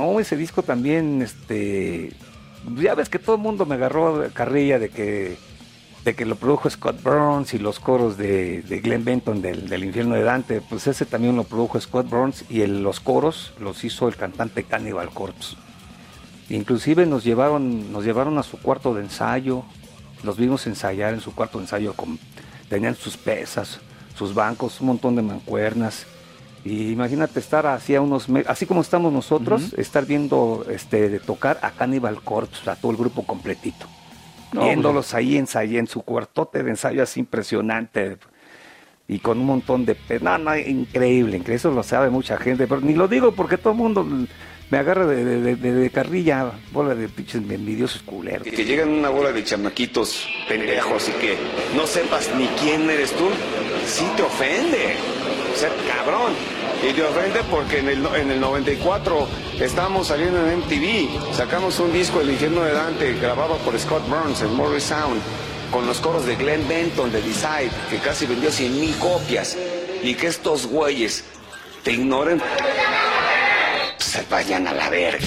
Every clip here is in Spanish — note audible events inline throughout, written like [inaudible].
no, ese disco también, este, ya ves que todo el mundo me agarró carrilla de que, de que lo produjo Scott Burns y los coros de, Glenn Benton del, Infierno de Dante, pues ese también lo produjo Scott Burns y los coros los hizo el cantante Cannibal Corpse. Inclusive nos llevaron, nos llevaron a su cuarto de ensayo, los vimos ensayar en su cuarto de ensayo, con, tenían sus pesas, sus bancos, un montón de mancuernas. Y imagínate estar así a unos así como estamos nosotros, estar viendo este de tocar a Cannibal Corpse, a todo el grupo completito. Viéndolos pues, ahí ensayar en su cuartote de ensayo así impresionante y con un montón de no, no, increíble, increíble, eso lo sabe mucha gente, pero ni lo digo porque todo el mundo me agarra de, carrilla, bola de pinches envidiosos culeros. Que llegan una bola de chamaquitos pendejos y que no sepas ni quién eres tú, sí te ofende. O sea, cabrón. Y te ofende porque en el, en el 94 estábamos saliendo en MTV, sacamos un disco El infierno de Dante, grabado por Scott Burns en Morris Sound, con los coros de Glenn Benton de Decide, que casi vendió 100 mil copias. Y que estos güeyes te ignoren se vayan a la verga.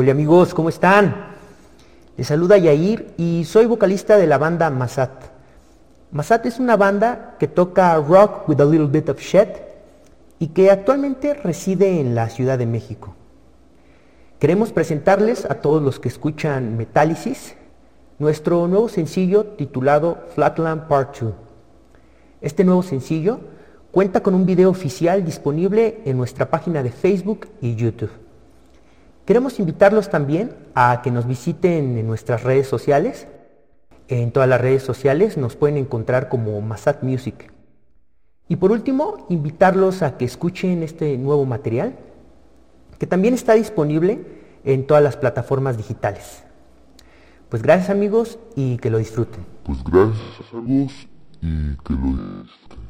Hola amigos? ¿Cómo están? Les saluda Yair y soy vocalista de la banda Masat. Masat es una banda que toca rock with a little bit of shit y que actualmente reside en la Ciudad de México. Queremos presentarles a todos los que escuchan Metálisis nuestro nuevo sencillo titulado Flatland Part 2. Este nuevo sencillo cuenta con un video oficial disponible en nuestra página de Facebook y YouTube. Queremos invitarlos también a que nos visiten en nuestras redes sociales. En todas las redes sociales nos pueden encontrar como Masat Music. Y por último, invitarlos a que escuchen este nuevo material, que también está disponible en todas las plataformas digitales. Pues gracias amigos y que lo disfruten. Pues gracias amigos y que lo disfruten.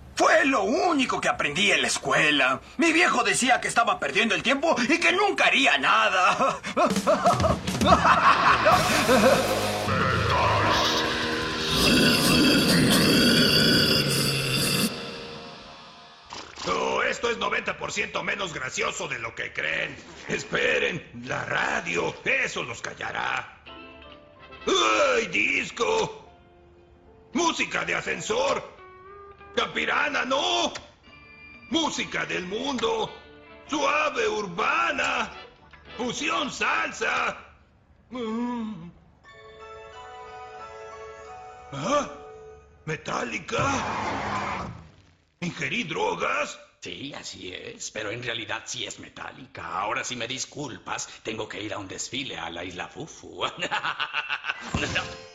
Fue lo único que aprendí en la escuela. Mi viejo decía que estaba perdiendo el tiempo y que nunca haría nada. Oh, esto es 90% menos gracioso de lo que creen. Esperen, la radio, eso los callará. ¡Ay, disco! Música de ascensor. Campirana, no. Música del mundo. Suave urbana. Fusión salsa. Mm. ¿Ah? ¿Metálica? ¿Ingerí drogas? Sí, así es, pero en realidad sí es metálica. Ahora si me disculpas, tengo que ir a un desfile a la isla Fufu. [laughs]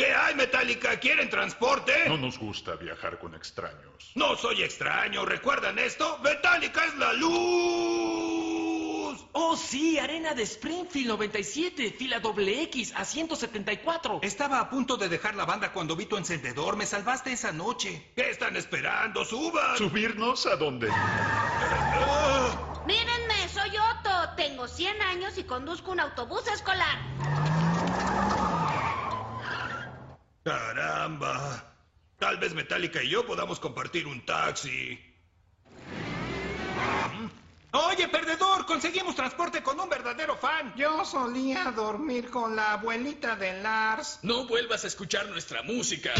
¿Qué hay, Metallica? ¿Quieren transporte? No nos gusta viajar con extraños. No soy extraño, ¿recuerdan esto? Metallica es la luz. Oh, sí, Arena de Springfield 97, fila doble X a 174. Estaba a punto de dejar la banda cuando vi tu encendedor. Me salvaste esa noche. ¿Qué están esperando? ¡Suban! ¿Subirnos a dónde? Mírenme, soy Otto. Tengo 100 años y conduzco un autobús escolar. Caramba. Tal vez Metallica y yo podamos compartir un taxi. Oye, perdedor, conseguimos transporte con un verdadero fan. Yo solía dormir con la abuelita de Lars. No vuelvas a escuchar nuestra música.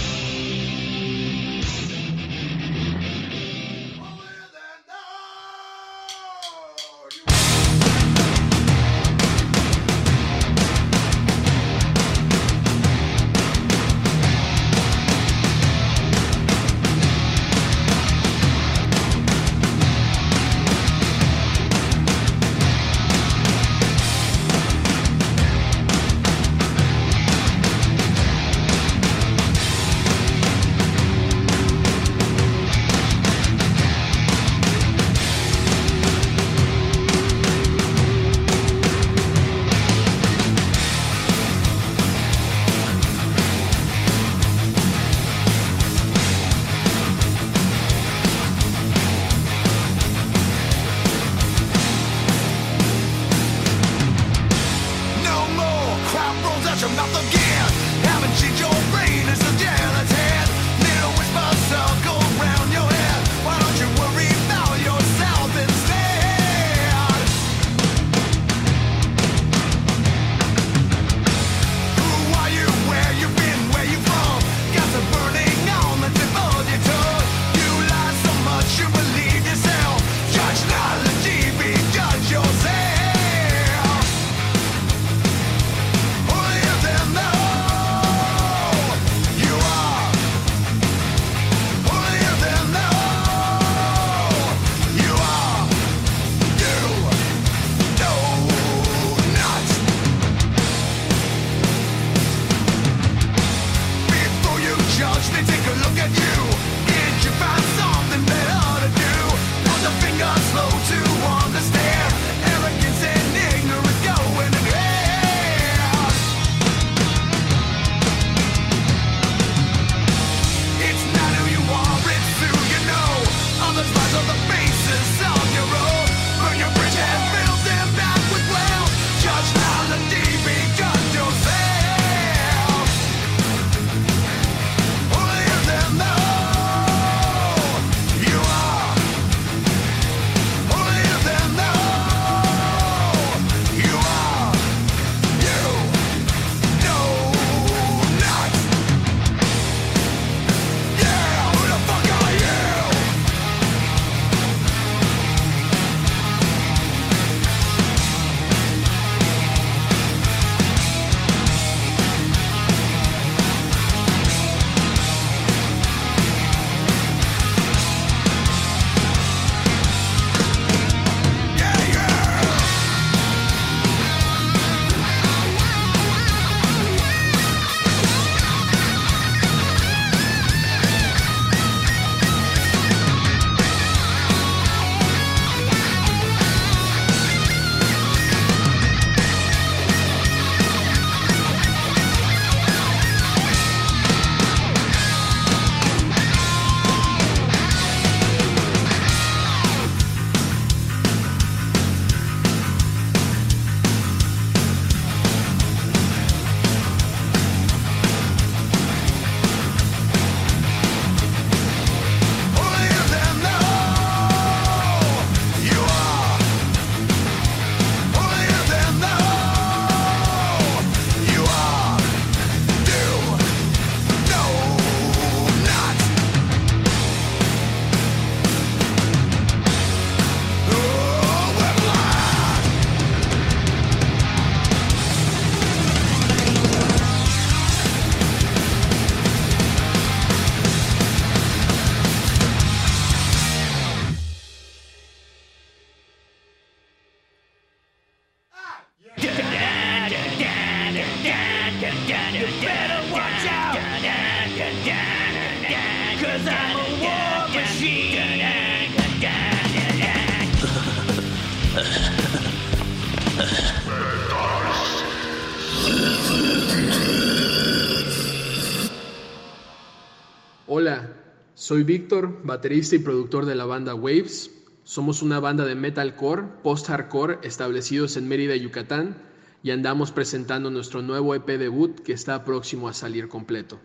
Soy Víctor, baterista y productor de la banda Waves. Somos una banda de metalcore, post-hardcore establecidos en Mérida, Yucatán, y andamos presentando nuestro nuevo EP debut que está próximo a salir completo.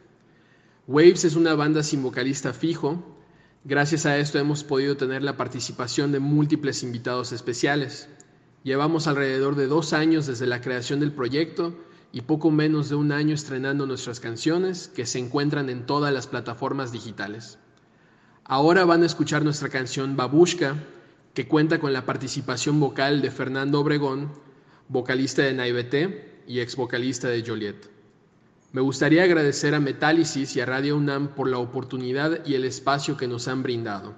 Waves es una banda sin vocalista fijo. Gracias a esto hemos podido tener la participación de múltiples invitados especiales. Llevamos alrededor de dos años desde la creación del proyecto y poco menos de un año estrenando nuestras canciones que se encuentran en todas las plataformas digitales. Ahora van a escuchar nuestra canción Babushka, que cuenta con la participación vocal de Fernando Obregón, vocalista de Naivete y ex vocalista de Joliet. Me gustaría agradecer a Metálisis y a Radio UNAM por la oportunidad y el espacio que nos han brindado.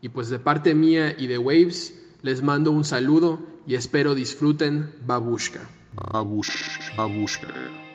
Y pues de parte mía y de Waves, les mando un saludo y espero disfruten Babushka. Babush, babushka.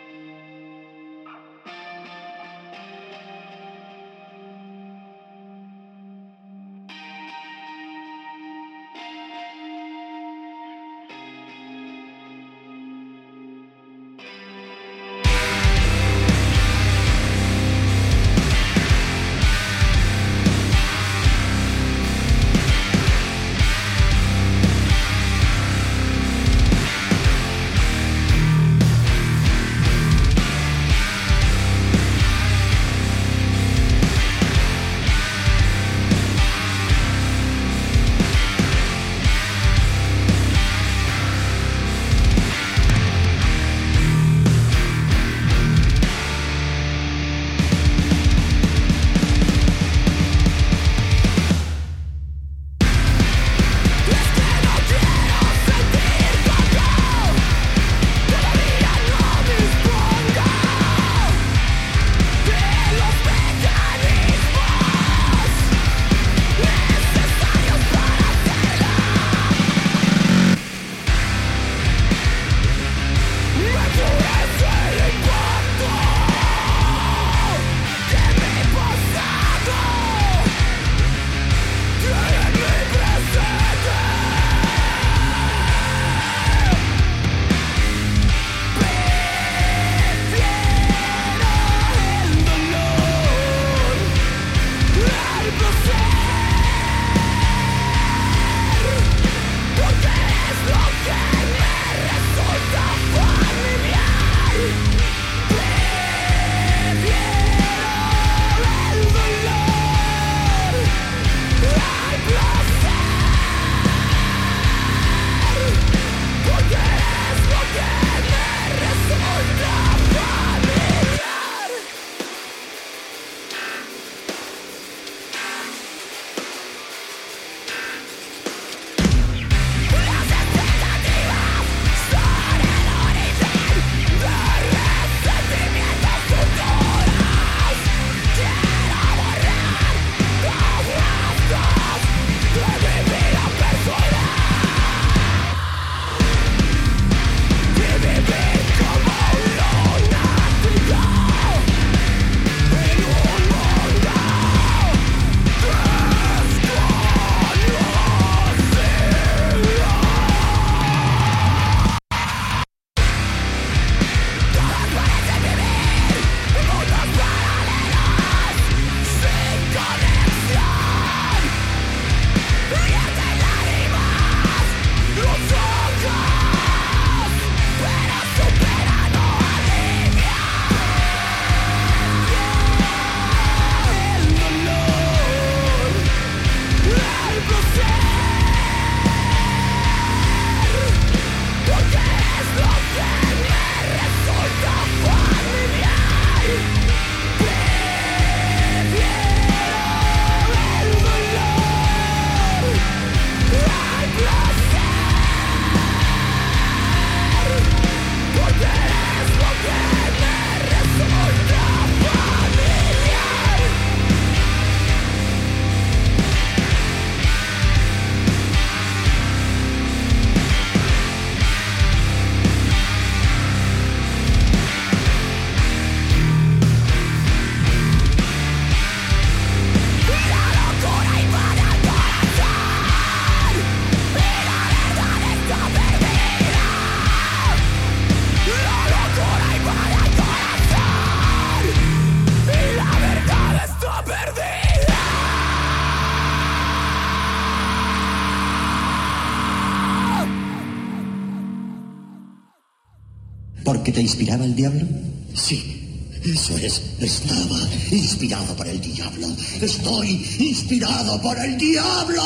Te inspiraba el diablo? Sí, eso es, estaba inspirado por el diablo. Estoy inspirado por el diablo.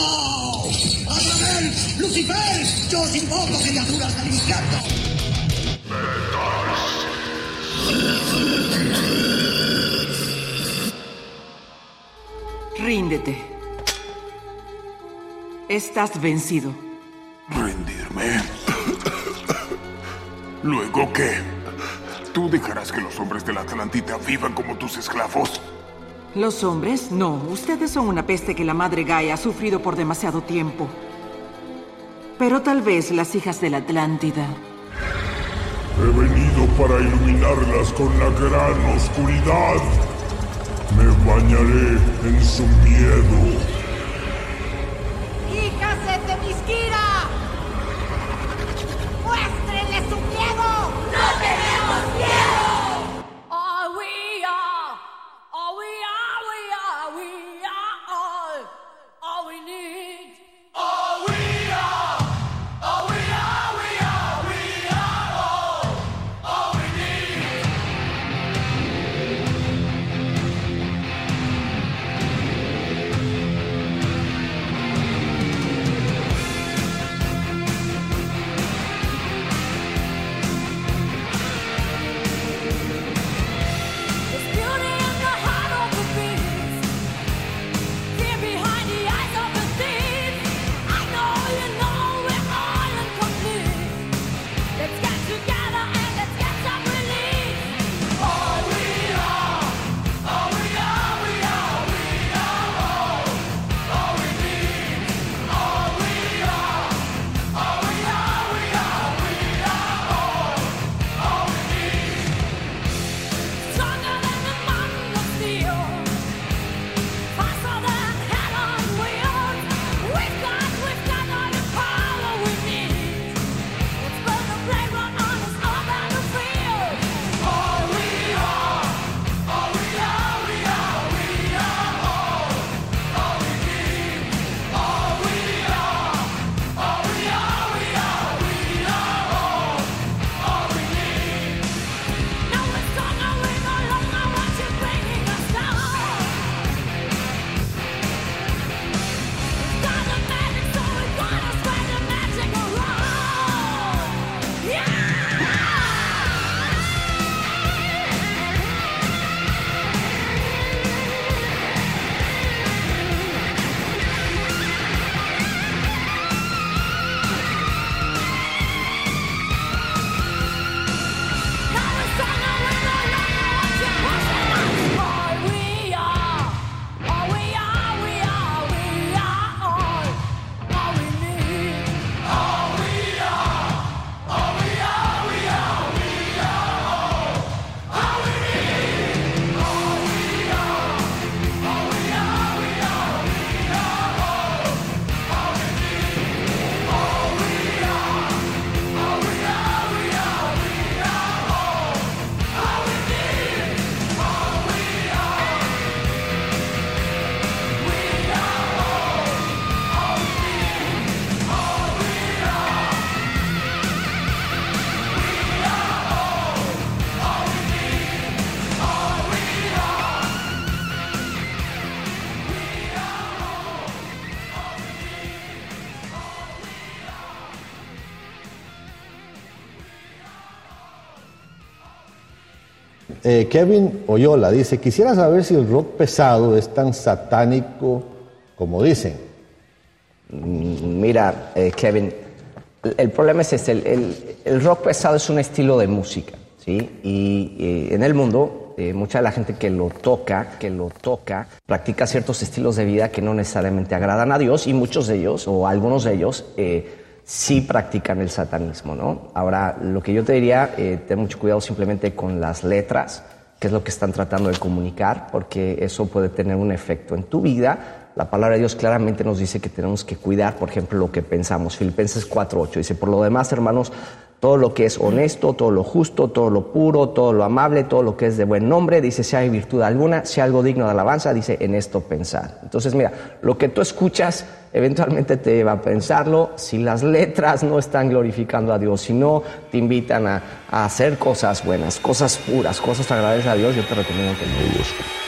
¡Abraham! ¡Lucifer! ¡Yo os invoco, criaturas del infierno! Ríndete. Estás vencido. ¿Rendirme? [coughs] ¿Luego qué? ¿Tú dejarás que los hombres de la Atlantita vivan como tus esclavos? ¿Los hombres? No. Ustedes son una peste que la madre Gaia ha sufrido por demasiado tiempo. Pero tal vez las hijas de la Atlántida. He venido para iluminarlas con la gran oscuridad. Me bañaré en su miedo. Eh, Kevin Oyola dice, quisiera saber si el rock pesado es tan satánico como dicen. Mm, Mira, eh, Kevin, el- problema es este, el, rock pesado es un estilo de música, ¿sí? Y en el mundo, eh, mucha de la gente que lo toca, que lo toca, practica ciertos estilos de vida que no necesariamente agradan a Dios y muchos de ellos, o algunos de ellos, eh, sí practican el satanismo, ¿no? Ahora, lo que yo te diría, eh, ten mucho cuidado simplemente con las letras, qué es lo que están tratando de comunicar, porque eso puede tener un efecto en tu vida. La palabra de Dios claramente nos dice que tenemos que cuidar, por ejemplo, lo que pensamos. Filipenses 4.8 dice, por lo demás, hermanos, Todo lo que es honesto, todo lo justo, todo lo puro, todo lo amable, todo lo que es de buen nombre, dice, si hay virtud alguna, si hay algo digno de alabanza, dice, en esto pensar. Entonces, mira, lo que tú escuchas eventualmente te lleva a pensarlo. Si las letras no están glorificando a Dios, si no te invitan a, hacer cosas buenas, cosas puras, cosas agradables a Dios, yo te recomiendo que no lo busques.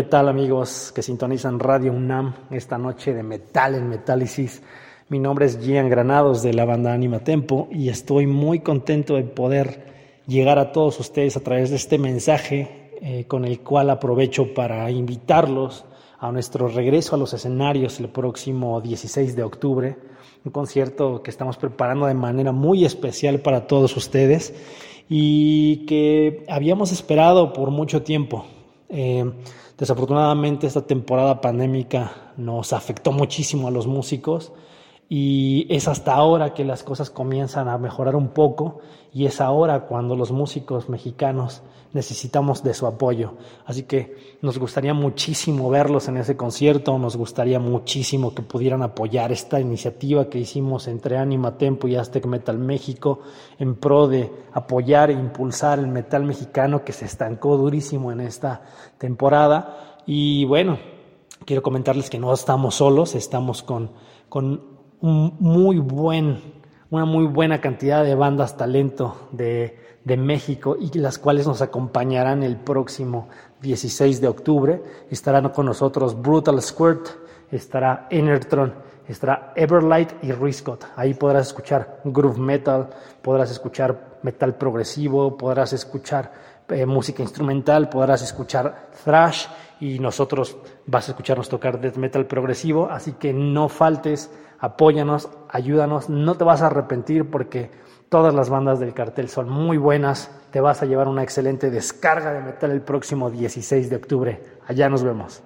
¿Qué tal amigos que sintonizan Radio UNAM esta noche de Metal en Metálisis? Mi nombre es Gian Granados de la banda Anima Tempo y estoy muy contento de poder llegar a todos ustedes a través de este mensaje eh, con el cual aprovecho para invitarlos a nuestro regreso a los escenarios el próximo 16 de octubre, un concierto que estamos preparando de manera muy especial para todos ustedes y que habíamos esperado por mucho tiempo. Eh, desafortunadamente esta temporada pandémica nos afectó muchísimo a los músicos y es hasta ahora que las cosas comienzan a mejorar un poco y es ahora cuando los músicos mexicanos necesitamos de su apoyo. Así que nos gustaría muchísimo verlos en ese concierto, nos gustaría muchísimo que pudieran apoyar esta iniciativa que hicimos entre Anima Tempo y Aztec Metal México en pro de apoyar e impulsar el metal mexicano que se estancó durísimo en esta temporada. Y bueno, quiero comentarles que no estamos solos, estamos con, con un muy buen, una muy buena cantidad de bandas talento de, de México y las cuales nos acompañarán el próximo 16 de octubre. Estarán con nosotros Brutal Squirt, estará Enertron, estará Everlight y Riscott. Ahí podrás escuchar groove metal, podrás escuchar metal progresivo, podrás escuchar eh, música instrumental, podrás escuchar thrash y nosotros vas a escucharnos tocar death metal progresivo, así que no faltes, apóyanos, ayúdanos, no te vas a arrepentir porque todas las bandas del cartel son muy buenas, te vas a llevar una excelente descarga de metal el próximo 16 de octubre. Allá nos vemos.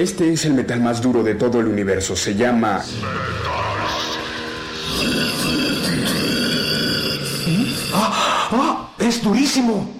Este es el metal más duro de todo el universo. Se llama... ¡Ah! ¡Ah! ¡Es durísimo!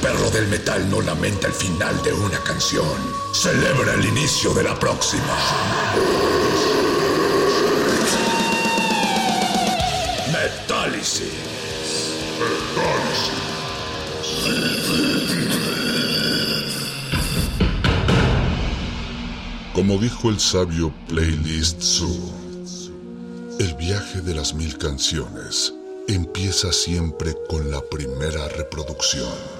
perro del metal no lamenta el final de una canción, celebra el inicio de la próxima. Metálisis. Como dijo el sabio Playlist Zoo, el viaje de las mil canciones empieza siempre con la primera reproducción.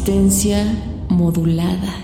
Resistencia modulada.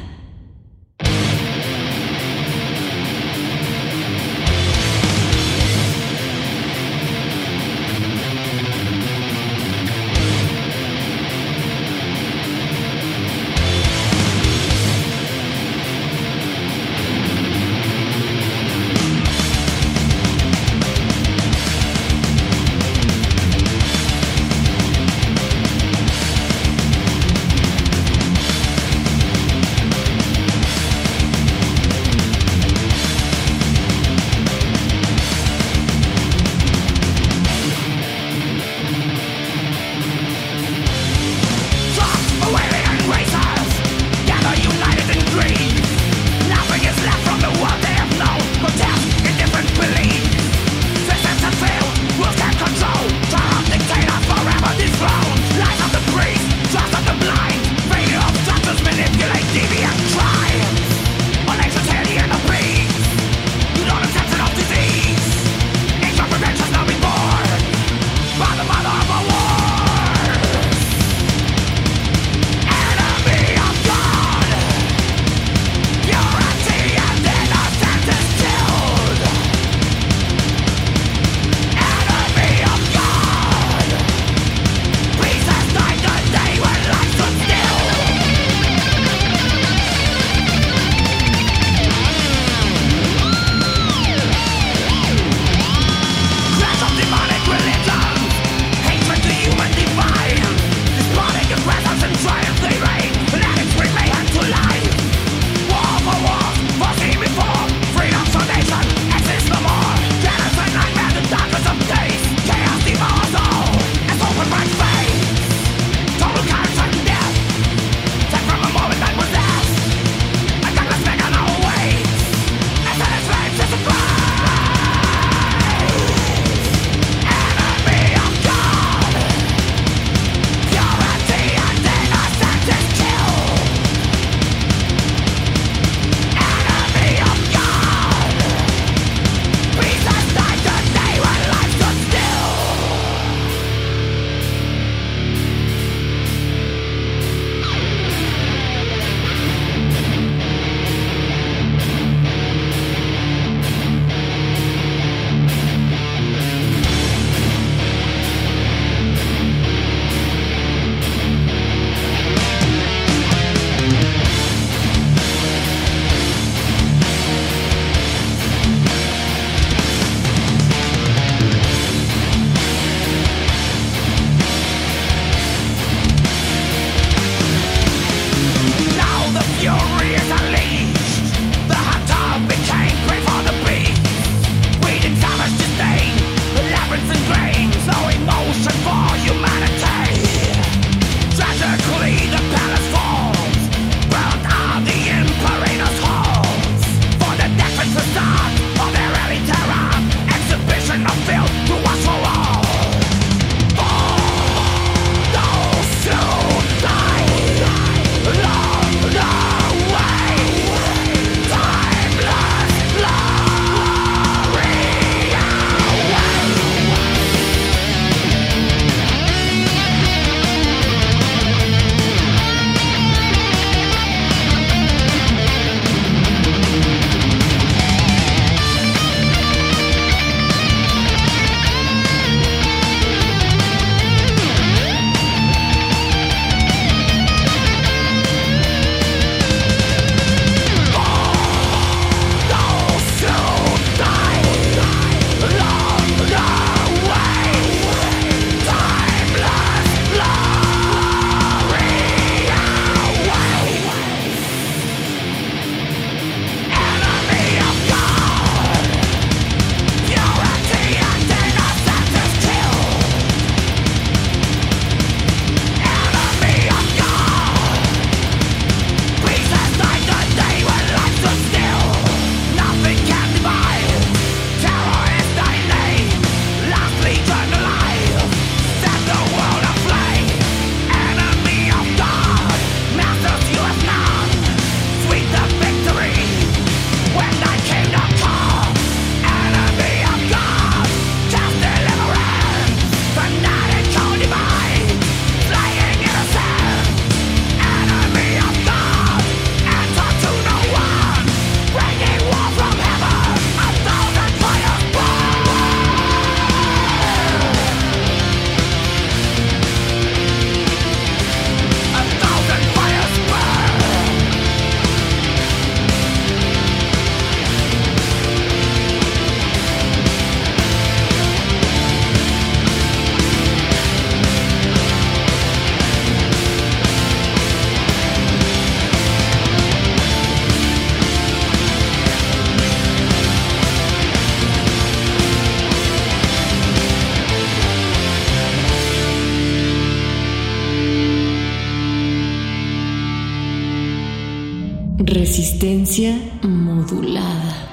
Modulada.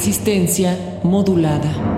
Resistencia modulada.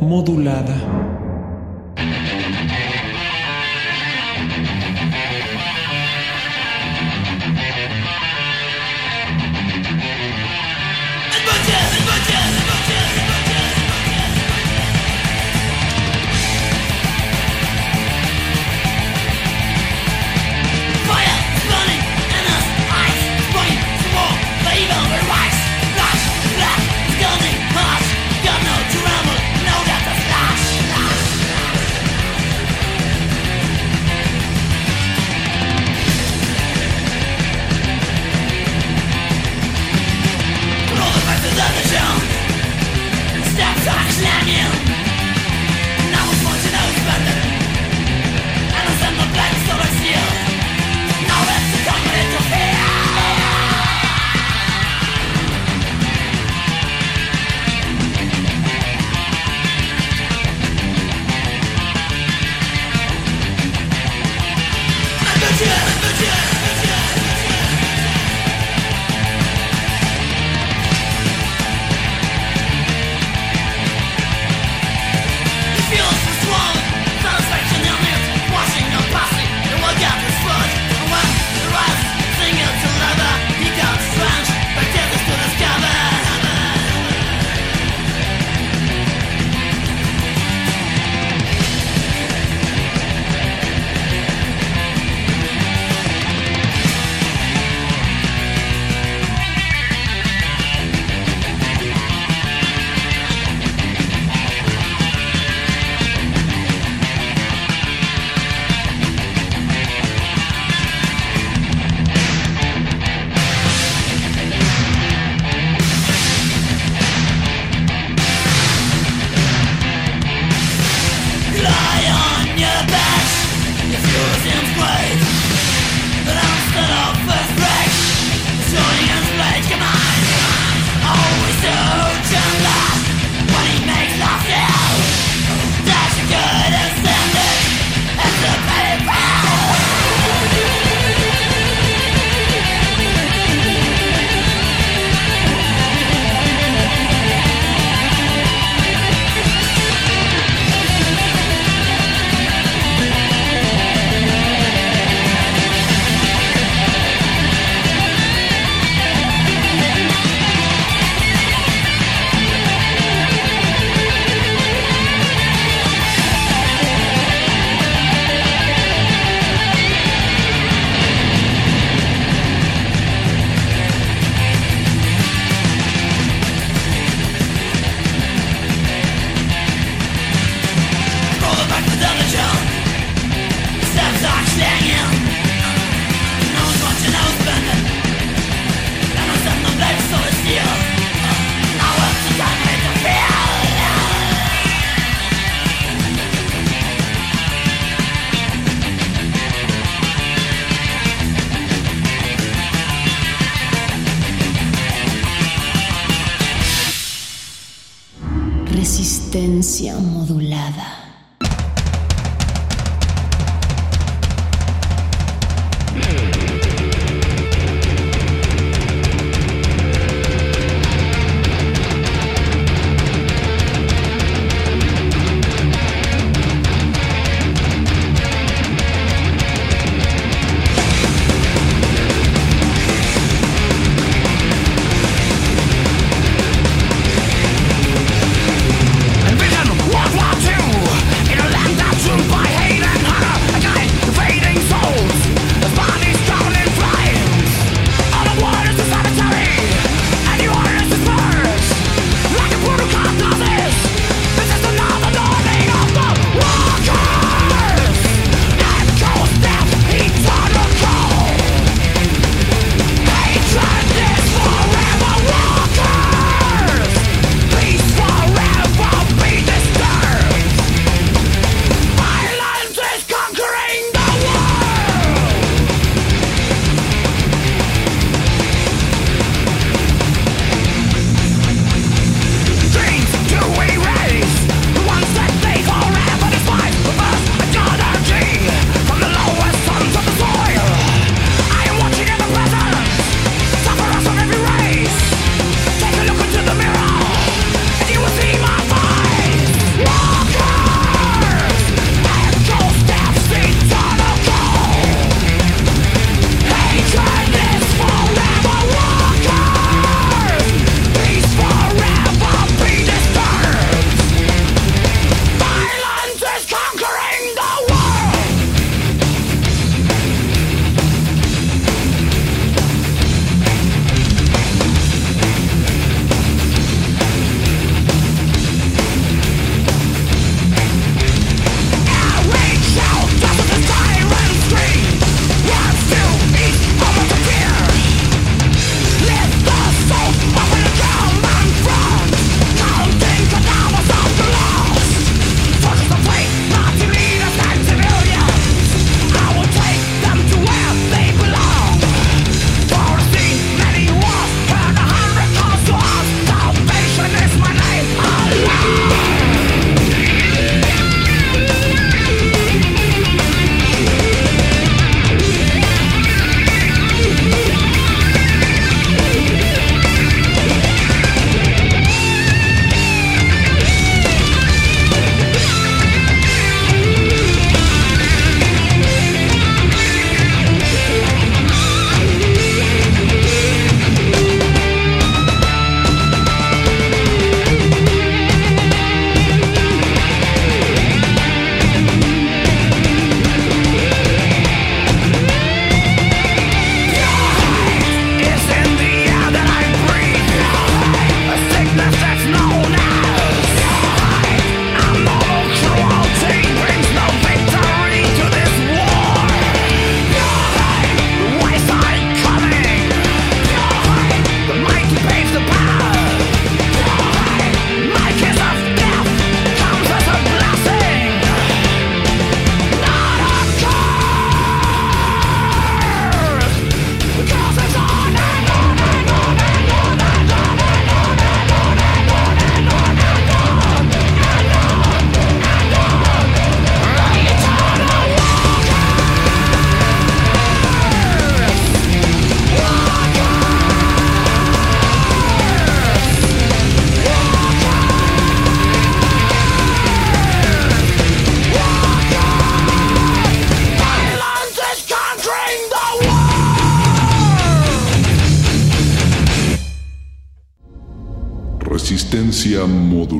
Modulada.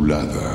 Modulada.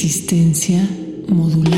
Resistencia modulada.